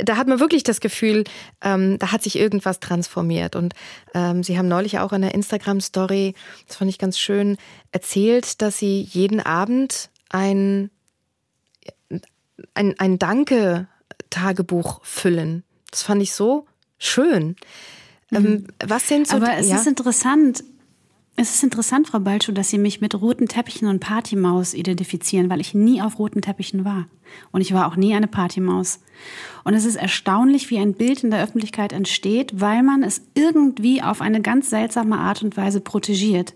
da hat man wirklich das Gefühl, ähm, da hat sich irgendwas transformiert. Und ähm, sie haben neulich auch in der Instagram-Story, das fand ich ganz schön, erzählt, dass sie jeden Abend ein, ein, ein Danke-Tagebuch füllen. Das fand ich so schön. Ähm, mhm. was sind so Aber es ja? ist interessant, es ist interessant, Frau Balschow, dass Sie mich mit roten Teppichen und Partymaus identifizieren, weil ich nie auf roten Teppichen war. Und ich war auch nie eine Partymaus. Und es ist erstaunlich, wie ein Bild in der Öffentlichkeit entsteht, weil man es irgendwie auf eine ganz seltsame Art und Weise protegiert.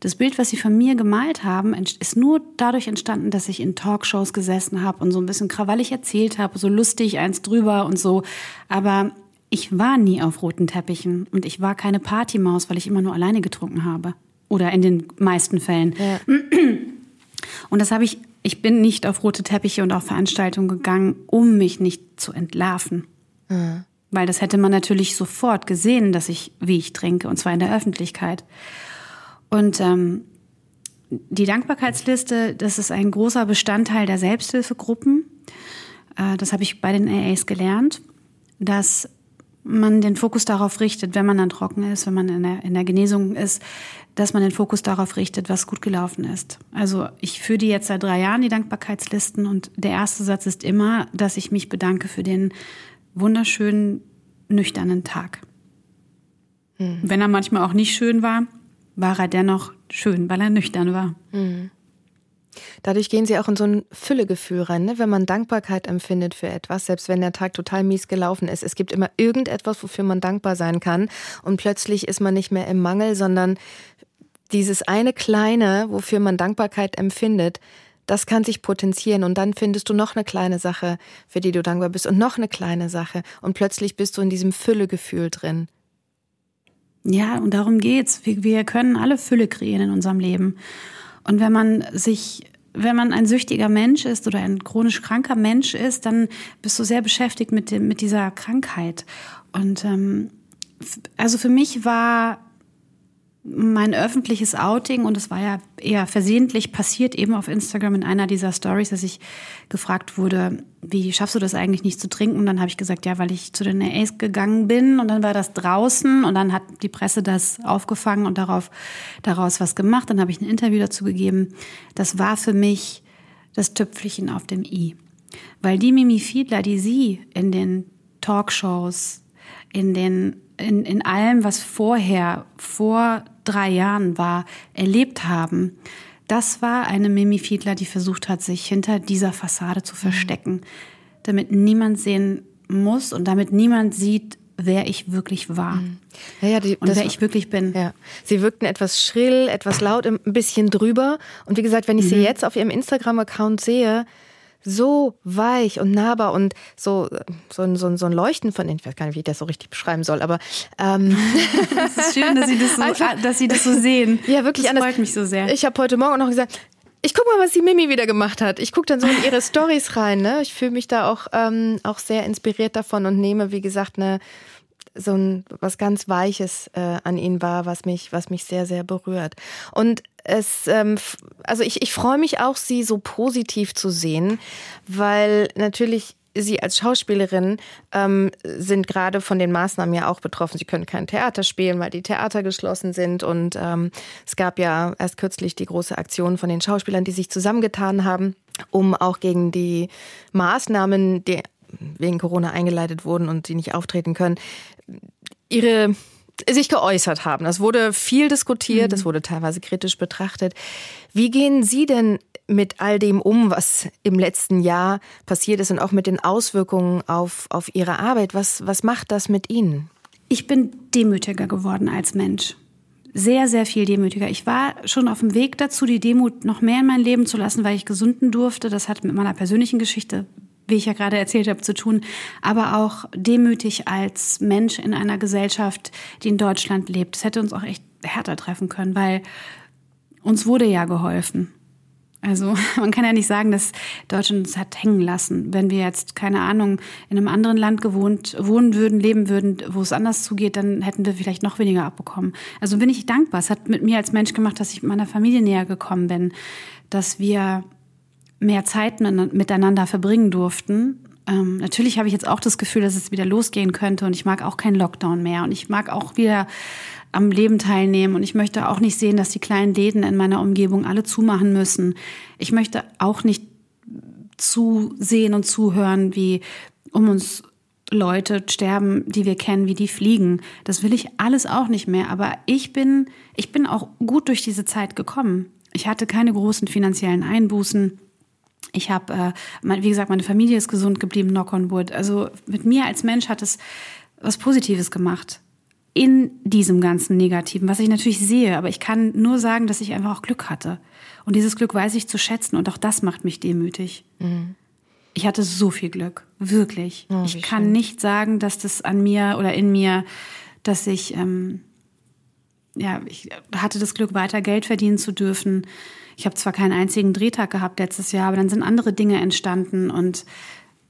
Das Bild, was Sie von mir gemalt haben, ist nur dadurch entstanden, dass ich in Talkshows gesessen habe und so ein bisschen krawallig erzählt habe, so lustig eins drüber und so. Aber ich war nie auf roten Teppichen und ich war keine Partymaus, weil ich immer nur alleine getrunken habe. Oder in den meisten Fällen. Ja. Und das habe ich, ich bin nicht auf rote Teppiche und auf Veranstaltungen gegangen, um mich nicht zu entlarven. Mhm. Weil das hätte man natürlich sofort gesehen, dass ich, wie ich trinke, und zwar in der Öffentlichkeit. Und ähm, die Dankbarkeitsliste, das ist ein großer Bestandteil der Selbsthilfegruppen. Äh, das habe ich bei den AAs gelernt, dass man den Fokus darauf richtet, wenn man dann trocken ist, wenn man in der, in der Genesung ist, dass man den Fokus darauf richtet, was gut gelaufen ist. Also ich führe die jetzt seit drei Jahren, die Dankbarkeitslisten, und der erste Satz ist immer, dass ich mich bedanke für den wunderschönen, nüchternen Tag. Mhm. Wenn er manchmal auch nicht schön war, war er dennoch schön, weil er nüchtern war. Mhm. Dadurch gehen sie auch in so ein Füllegefühl rein, ne? wenn man Dankbarkeit empfindet für etwas, selbst wenn der Tag total mies gelaufen ist. Es gibt immer irgendetwas, wofür man dankbar sein kann. Und plötzlich ist man nicht mehr im Mangel, sondern dieses eine kleine, wofür man Dankbarkeit empfindet, das kann sich potenzieren und dann findest du noch eine kleine Sache, für die du dankbar bist und noch eine kleine Sache und plötzlich bist du in diesem Füllegefühl drin. Ja, und darum geht's. Wir, wir können alle Fülle kreieren in unserem Leben. Und wenn man sich wenn man ein süchtiger Mensch ist oder ein chronisch kranker Mensch ist, dann bist du sehr beschäftigt mit, dem, mit dieser Krankheit. Und ähm, also für mich war mein öffentliches Outing und es war ja eher versehentlich passiert eben auf Instagram in einer dieser Stories, dass ich gefragt wurde, wie schaffst du das eigentlich nicht zu trinken? Und dann habe ich gesagt, ja, weil ich zu den AAs gegangen bin und dann war das draußen und dann hat die Presse das aufgefangen und darauf daraus was gemacht. Dann habe ich ein Interview dazu gegeben. Das war für mich das Tüpfelchen auf dem i, weil die Mimi Fiedler, die sie in den Talkshows, in den in, in allem, was vorher, vor drei Jahren war, erlebt haben, das war eine Mimi Fiedler, die versucht hat, sich hinter dieser Fassade zu verstecken, damit niemand sehen muss und damit niemand sieht, wer ich wirklich war. Mhm. Ja, ja, die, und wer ich wirklich bin. Ja. Sie wirkten etwas schrill, etwas laut, ein bisschen drüber. Und wie gesagt, wenn ich mhm. sie jetzt auf ihrem Instagram-Account sehe, so weich und nahbar und so, so, so, so ein Leuchten von denen. Ich weiß gar nicht, wie ich das so richtig beschreiben soll, aber ähm, es ist schön, dass Sie das so, Einfach, dass Sie das so sehen. Ja, wirklich. Das freut mich so sehr. Ich habe heute Morgen noch gesagt, ich guck mal, was die Mimi wieder gemacht hat. Ich gucke dann so in ihre Stories rein. Ne? Ich fühle mich da auch, ähm, auch sehr inspiriert davon und nehme, wie gesagt, eine so ein was ganz Weiches äh, an ihnen war, was mich, was mich sehr, sehr berührt. Und es, ähm, also ich, ich freue mich auch, sie so positiv zu sehen, weil natürlich Sie als Schauspielerin ähm, sind gerade von den Maßnahmen ja auch betroffen. Sie können kein Theater spielen, weil die Theater geschlossen sind. Und ähm, es gab ja erst kürzlich die große Aktion von den Schauspielern, die sich zusammengetan haben, um auch gegen die Maßnahmen, die wegen Corona eingeleitet wurden und sie nicht auftreten können, ihre sich geäußert haben. Das wurde viel diskutiert, das mhm. wurde teilweise kritisch betrachtet. Wie gehen Sie denn mit all dem um, was im letzten Jahr passiert ist und auch mit den Auswirkungen auf, auf Ihre Arbeit? Was, was macht das mit Ihnen? Ich bin demütiger geworden als Mensch. Sehr, sehr viel demütiger. Ich war schon auf dem Weg dazu, die Demut noch mehr in mein Leben zu lassen, weil ich gesunden durfte. Das hat mit meiner persönlichen Geschichte wie ich ja gerade erzählt habe, zu tun, aber auch demütig als Mensch in einer Gesellschaft, die in Deutschland lebt. Das hätte uns auch echt härter treffen können, weil uns wurde ja geholfen. Also man kann ja nicht sagen, dass Deutschland uns hat hängen lassen. Wenn wir jetzt, keine Ahnung, in einem anderen Land gewohnt, wohnen würden, leben würden, wo es anders zugeht, dann hätten wir vielleicht noch weniger abbekommen. Also bin ich dankbar. Es hat mit mir als Mensch gemacht, dass ich meiner Familie näher gekommen bin, dass wir mehr Zeit miteinander verbringen durften. Ähm, natürlich habe ich jetzt auch das Gefühl, dass es wieder losgehen könnte und ich mag auch keinen Lockdown mehr und ich mag auch wieder am Leben teilnehmen und ich möchte auch nicht sehen, dass die kleinen Läden in meiner Umgebung alle zumachen müssen. Ich möchte auch nicht zusehen und zuhören, wie um uns Leute sterben, die wir kennen, wie die fliegen. Das will ich alles auch nicht mehr. Aber ich bin, ich bin auch gut durch diese Zeit gekommen. Ich hatte keine großen finanziellen Einbußen. Ich habe, äh, wie gesagt, meine Familie ist gesund geblieben, knock on wood. Also mit mir als Mensch hat es was Positives gemacht in diesem ganzen Negativen, was ich natürlich sehe. Aber ich kann nur sagen, dass ich einfach auch Glück hatte. Und dieses Glück weiß ich zu schätzen und auch das macht mich demütig. Mhm. Ich hatte so viel Glück, wirklich. Oh, ich kann schön. nicht sagen, dass das an mir oder in mir, dass ich, ähm, ja, ich hatte das Glück, weiter Geld verdienen zu dürfen ich habe zwar keinen einzigen Drehtag gehabt letztes Jahr, aber dann sind andere Dinge entstanden und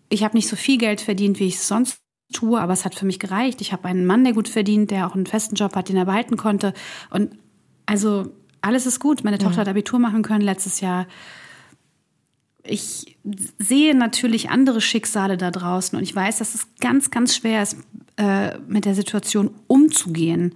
ich habe nicht so viel Geld verdient, wie ich es sonst tue, aber es hat für mich gereicht. Ich habe einen Mann, der gut verdient, der auch einen festen Job hat, den er behalten konnte. Und also alles ist gut. Meine Tochter mhm. hat Abitur machen können letztes Jahr. Ich sehe natürlich andere Schicksale da draußen und ich weiß, dass es ganz, ganz schwer ist, äh, mit der Situation umzugehen.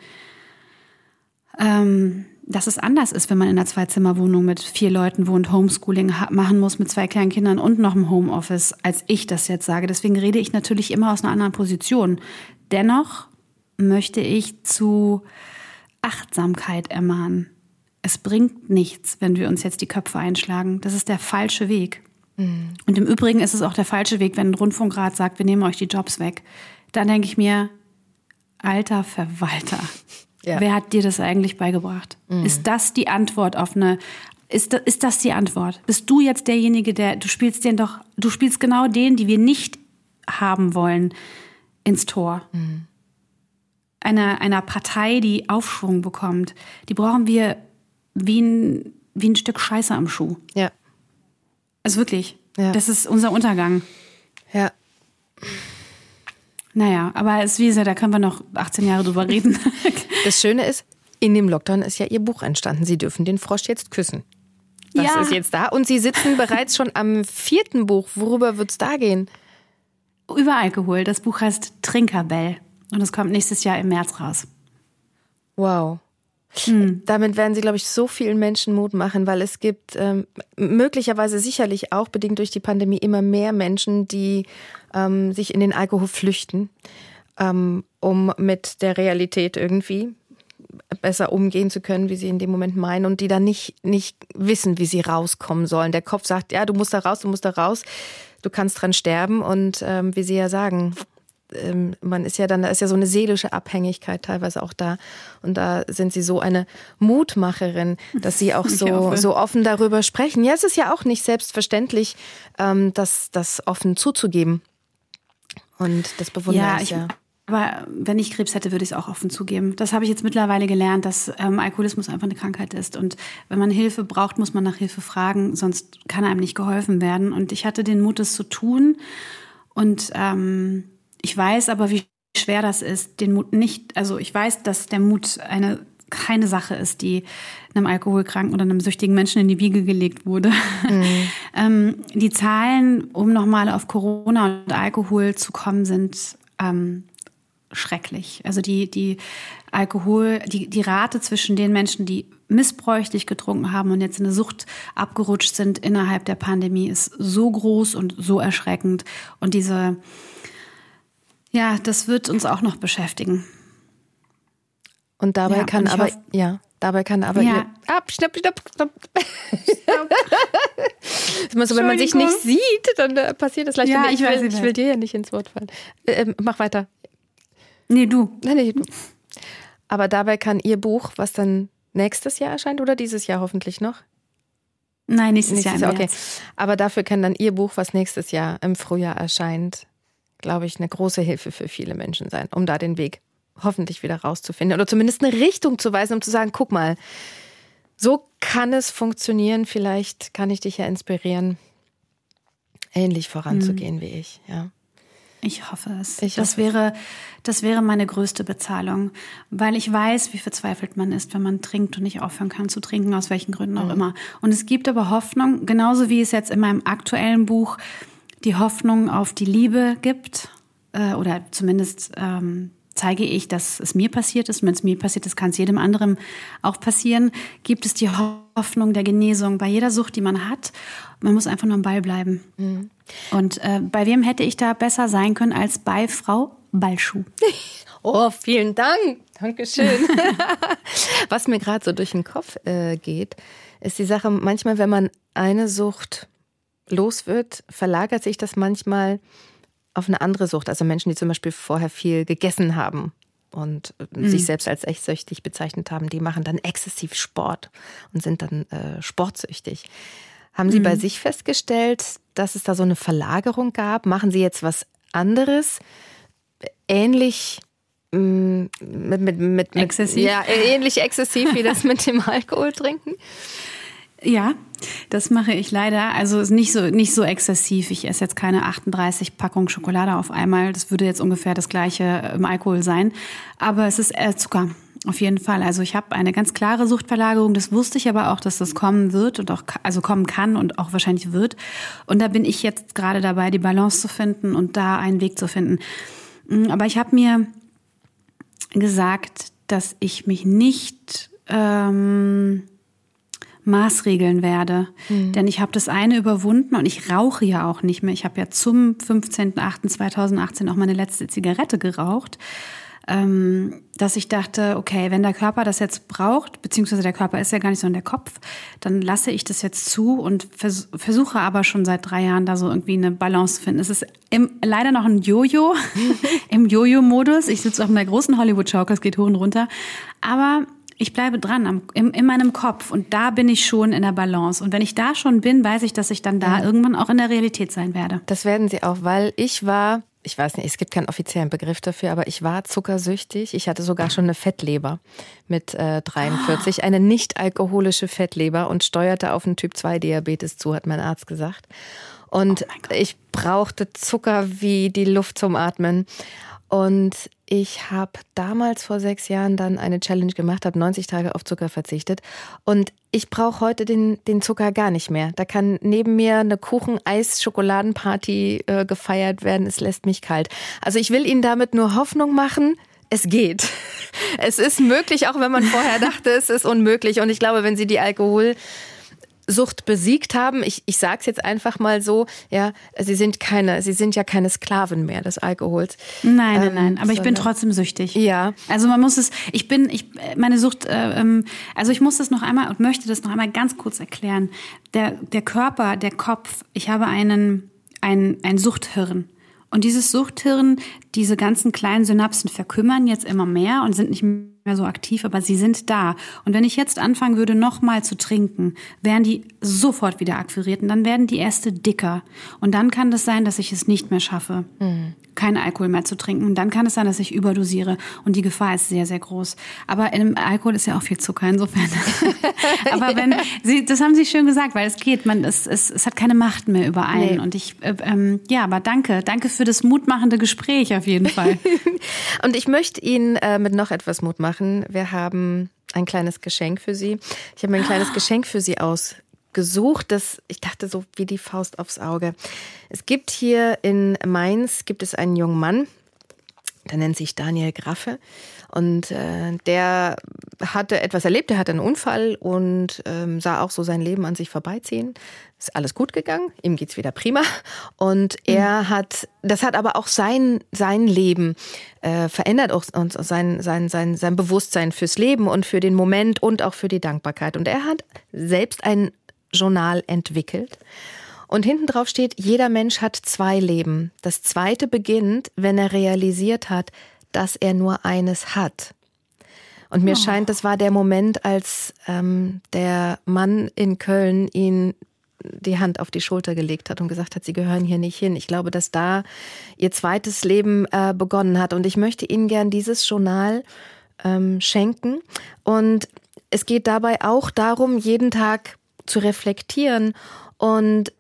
Ähm, dass es anders ist, wenn man in einer Zweizimmerwohnung mit vier Leuten wohnt, Homeschooling machen muss mit zwei kleinen Kindern und noch im Homeoffice, als ich das jetzt sage. Deswegen rede ich natürlich immer aus einer anderen Position. Dennoch möchte ich zu Achtsamkeit ermahnen. Es bringt nichts, wenn wir uns jetzt die Köpfe einschlagen. Das ist der falsche Weg. Mhm. Und im Übrigen ist es auch der falsche Weg, wenn ein Rundfunkrat sagt, wir nehmen euch die Jobs weg. Dann denke ich mir, alter Verwalter. Ja. Wer hat dir das eigentlich beigebracht? Mhm. Ist das die Antwort auf eine ist, das, ist das die Antwort? Bist du jetzt derjenige, der du spielst den doch, du spielst genau den, die wir nicht haben wollen, ins Tor. Mhm. Einer, einer Partei, die Aufschwung bekommt, die brauchen wir wie ein, wie ein Stück Scheiße am Schuh. Ja. Also wirklich. Ja. Das ist unser Untergang. Ja. Naja, aber es ist wie gesagt, da können wir noch 18 Jahre drüber reden. Das Schöne ist, in dem Lockdown ist ja Ihr Buch entstanden. Sie dürfen den Frosch jetzt küssen. Das ja. ist jetzt da. Und Sie sitzen bereits schon am vierten Buch. Worüber wird es da gehen? Über Alkohol. Das Buch heißt Trinkerbell. Und es kommt nächstes Jahr im März raus. Wow. Hm. Damit werden Sie, glaube ich, so vielen Menschen Mut machen, weil es gibt ähm, möglicherweise sicherlich auch bedingt durch die Pandemie immer mehr Menschen, die ähm, sich in den Alkohol flüchten ähm, um mit der Realität irgendwie besser umgehen zu können, wie sie in dem Moment meinen und die dann nicht, nicht wissen, wie sie rauskommen sollen. Der Kopf sagt, ja, du musst da raus, du musst da raus, du kannst dran sterben und ähm, wie sie ja sagen, ähm, man ist ja dann, da ist ja so eine seelische Abhängigkeit teilweise auch da. Und da sind sie so eine Mutmacherin, dass sie auch so, so offen darüber sprechen. Ja, es ist ja auch nicht selbstverständlich, ähm, das, das offen zuzugeben. Und das bewundere ja, ich, ja. Aber wenn ich Krebs hätte, würde ich es auch offen zugeben. Das habe ich jetzt mittlerweile gelernt, dass ähm, Alkoholismus einfach eine Krankheit ist. Und wenn man Hilfe braucht, muss man nach Hilfe fragen, sonst kann einem nicht geholfen werden. Und ich hatte den Mut, es zu tun. Und ähm, ich weiß aber, wie schwer das ist, den Mut nicht, also ich weiß, dass der Mut eine keine Sache ist, die einem alkoholkranken oder einem süchtigen Menschen in die Wiege gelegt wurde. Mhm. ähm, die Zahlen, um nochmal auf Corona und Alkohol zu kommen, sind ähm, schrecklich. Also die, die Alkohol, die, die Rate zwischen den Menschen, die missbräuchlich getrunken haben und jetzt in eine Sucht abgerutscht sind innerhalb der Pandemie, ist so groß und so erschreckend. Und diese, ja, das wird uns auch noch beschäftigen. Und dabei ja, kann und aber, hoffe, ja, dabei kann aber ja. ihr, ab, schnapp, schnapp, schnapp. Immer so, wenn man sich nicht sieht, dann äh, passiert das leicht. Ja, ich, will, ich will dir ja nicht ins Wort fallen. Äh, ähm, mach weiter. Nee, du. Nee, nee, du. Aber dabei kann ihr Buch, was dann nächstes Jahr erscheint oder dieses Jahr hoffentlich noch? Nein, nächstes, nächstes Jahr. Jahr okay. Aber dafür kann dann ihr Buch, was nächstes Jahr im Frühjahr erscheint, glaube ich, eine große Hilfe für viele Menschen sein, um da den Weg hoffentlich wieder rauszufinden oder zumindest eine Richtung zu weisen, um zu sagen, guck mal, so kann es funktionieren. Vielleicht kann ich dich ja inspirieren, ähnlich voranzugehen mhm. wie ich. Ja. Ich hoffe es. Ich das hoffe. wäre, das wäre meine größte Bezahlung, weil ich weiß, wie verzweifelt man ist, wenn man trinkt und nicht aufhören kann zu trinken, aus welchen Gründen auch mhm. immer. Und es gibt aber Hoffnung, genauso wie es jetzt in meinem aktuellen Buch die Hoffnung auf die Liebe gibt, äh, oder zumindest ähm, zeige ich, dass es mir passiert ist. Wenn es mir passiert ist, kann es jedem anderen auch passieren. Gibt es die Hoffnung der Genesung bei jeder Sucht, die man hat. Man muss einfach nur am Ball bleiben. Mhm. Und äh, bei wem hätte ich da besser sein können als bei Frau Ballschuh? Oh, vielen Dank. Dankeschön. Was mir gerade so durch den Kopf äh, geht, ist die Sache, manchmal, wenn man eine Sucht los wird, verlagert sich das manchmal auf eine andere Sucht. Also Menschen, die zum Beispiel vorher viel gegessen haben und mhm. sich selbst als echt süchtig bezeichnet haben, die machen dann exzessiv Sport und sind dann äh, sportsüchtig. Haben Sie mhm. bei sich festgestellt, dass es da so eine Verlagerung gab? Machen Sie jetzt was anderes? Ähnlich mm, mit, mit, mit, exzessiv? Ja, ähnlich exzessiv wie das mit dem Alkohol trinken? Ja, das mache ich leider. Also nicht so, nicht so exzessiv. Ich esse jetzt keine 38 Packungen Schokolade auf einmal. Das würde jetzt ungefähr das gleiche im Alkohol sein. Aber es ist äh, Zucker. Auf jeden Fall. Also ich habe eine ganz klare Suchtverlagerung. Das wusste ich aber auch, dass das kommen wird und auch also kommen kann und auch wahrscheinlich wird. Und da bin ich jetzt gerade dabei, die Balance zu finden und da einen Weg zu finden. Mm, aber ich habe mir gesagt, dass ich mich nicht ähm, maßregeln werde. Mhm. Denn ich habe das eine überwunden und ich rauche ja auch nicht mehr. Ich habe ja zum 15.08.2018 auch meine letzte Zigarette geraucht. Ähm, dass ich dachte, okay, wenn der Körper das jetzt braucht, beziehungsweise der Körper ist ja gar nicht so in der Kopf, dann lasse ich das jetzt zu und vers versuche aber schon seit drei Jahren da so irgendwie eine Balance zu finden. Es ist im, leider noch ein Jojo im Jojo-Modus. Ich sitze auf einer großen Hollywood-Schaukel, es geht hoch und runter. Aber ich bleibe dran am, in, in, meinem Kopf und da bin ich schon in der Balance. Und wenn ich da schon bin, weiß ich, dass ich dann da ja. irgendwann auch in der Realität sein werde. Das werden Sie auch, weil ich war, ich weiß nicht, es gibt keinen offiziellen Begriff dafür, aber ich war zuckersüchtig. Ich hatte sogar schon eine Fettleber mit äh, 43, oh. eine nicht alkoholische Fettleber und steuerte auf einen Typ-2-Diabetes zu, hat mein Arzt gesagt. Und oh ich brauchte Zucker wie die Luft zum Atmen. Und ich habe damals vor sechs Jahren dann eine Challenge gemacht, habe 90 Tage auf Zucker verzichtet. Und ich brauche heute den, den Zucker gar nicht mehr. Da kann neben mir eine Kuchen-Eis-Schokoladenparty äh, gefeiert werden. Es lässt mich kalt. Also ich will Ihnen damit nur Hoffnung machen. Es geht. Es ist möglich, auch wenn man vorher dachte, es ist unmöglich. Und ich glaube, wenn Sie die Alkohol Sucht besiegt haben. Ich, ich sage es jetzt einfach mal so, ja, sie sind keine, sie sind ja keine Sklaven mehr des Alkohols. Nein, nein, ähm, nein. Aber ich bin trotzdem süchtig. Ja. Also man muss es, ich bin, ich, meine Sucht, äh, ähm, also ich muss das noch einmal und möchte das noch einmal ganz kurz erklären. Der, der Körper, der Kopf, ich habe einen, ein, ein Suchthirn. Und dieses Suchthirn, diese ganzen kleinen Synapsen verkümmern jetzt immer mehr und sind nicht mehr mehr so aktiv, aber sie sind da. Und wenn ich jetzt anfangen würde, nochmal zu trinken, wären die sofort wieder akquiriert und dann werden die Äste dicker. Und dann kann das sein, dass ich es nicht mehr schaffe, mhm. keinen Alkohol mehr zu trinken. Und dann kann es sein, dass ich überdosiere. Und die Gefahr ist sehr, sehr groß. Aber im Alkohol ist ja auch viel Zucker, insofern. aber wenn, sie, das haben Sie schön gesagt, weil es geht, man, es, es, es hat keine Macht mehr über einen. Nee. Und ich, äh, ähm, ja, aber danke. Danke für das mutmachende Gespräch auf jeden Fall. und ich möchte Ihnen äh, mit noch etwas Mut machen. Wir haben ein kleines Geschenk für Sie. Ich habe mir ein kleines Geschenk für Sie ausgesucht, das ich dachte so wie die Faust aufs Auge. Es gibt hier in Mainz gibt es einen jungen Mann, der nennt sich Daniel Graffe und äh, der hatte etwas erlebt, der hatte einen Unfall und ähm, sah auch so sein Leben an sich vorbeiziehen. Ist alles gut gegangen, ihm geht's wieder prima. Und er mhm. hat, das hat aber auch sein, sein Leben äh, verändert, auch und sein, sein, sein, sein Bewusstsein fürs Leben und für den Moment und auch für die Dankbarkeit. Und er hat selbst ein Journal entwickelt. Und hinten drauf steht, jeder Mensch hat zwei Leben. Das zweite beginnt, wenn er realisiert hat, dass er nur eines hat. Und mir oh. scheint, das war der Moment, als ähm, der Mann in Köln ihn die Hand auf die Schulter gelegt hat und gesagt hat, sie gehören hier nicht hin. Ich glaube, dass da ihr zweites Leben äh, begonnen hat. Und ich möchte Ihnen gern dieses Journal ähm, schenken. Und es geht dabei auch darum, jeden Tag zu reflektieren und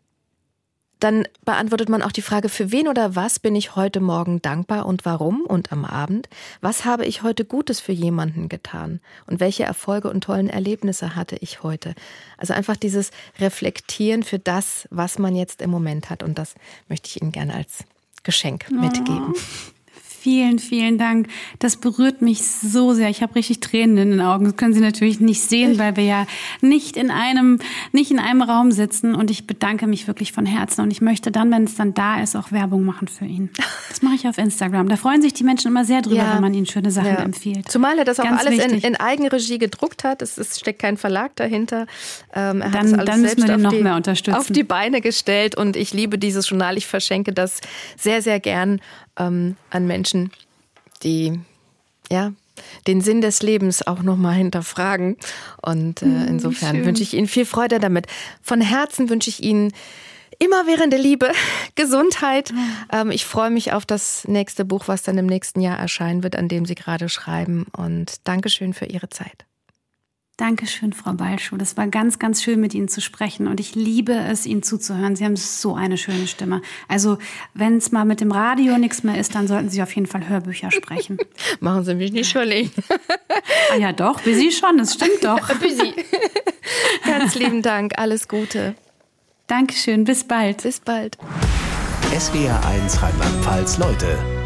dann beantwortet man auch die Frage, für wen oder was bin ich heute Morgen dankbar und warum und am Abend? Was habe ich heute Gutes für jemanden getan? Und welche Erfolge und tollen Erlebnisse hatte ich heute? Also einfach dieses Reflektieren für das, was man jetzt im Moment hat. Und das möchte ich Ihnen gerne als Geschenk mitgeben. Vielen, vielen Dank. Das berührt mich so sehr. Ich habe richtig Tränen in den Augen. Das können Sie natürlich nicht sehen, weil wir ja nicht in einem, nicht in einem Raum sitzen. Und ich bedanke mich wirklich von Herzen. Und ich möchte dann, wenn es dann da ist, auch Werbung machen für ihn. Das mache ich auf Instagram. Da freuen sich die Menschen immer sehr drüber, ja. wenn man ihnen schöne Sachen ja. empfiehlt. Zumal er das auch Ganz alles in, in, Eigenregie gedruckt hat. Es, es steckt kein Verlag dahinter. Ähm, er dann, hat das alles dann müssen wir den noch die, mehr unterstützen. Auf die Beine gestellt. Und ich liebe dieses Journal. Ich verschenke das sehr, sehr gern ähm, an Menschen, die ja den Sinn des Lebens auch nochmal hinterfragen. Und äh, hm, insofern Schön. wünsche ich Ihnen viel Freude damit. Von Herzen wünsche ich Ihnen immerwährende Liebe, Gesundheit. Ähm, ich freue mich auf das nächste Buch, was dann im nächsten Jahr erscheinen wird, an dem Sie gerade schreiben. Und Dankeschön für Ihre Zeit. Dankeschön, Frau Balschuh. Das war ganz, ganz schön, mit Ihnen zu sprechen. Und ich liebe es, Ihnen zuzuhören. Sie haben so eine schöne Stimme. Also, wenn es mal mit dem Radio nichts mehr ist, dann sollten Sie auf jeden Fall Hörbücher sprechen. Machen Sie mich nicht schuldig. ah ja, doch. Busy schon. Das stimmt doch. Busy. Ganz lieben Dank. Alles Gute. Dankeschön. Bis bald. Bis bald. SWR 1 Rheinland-Pfalz, Leute.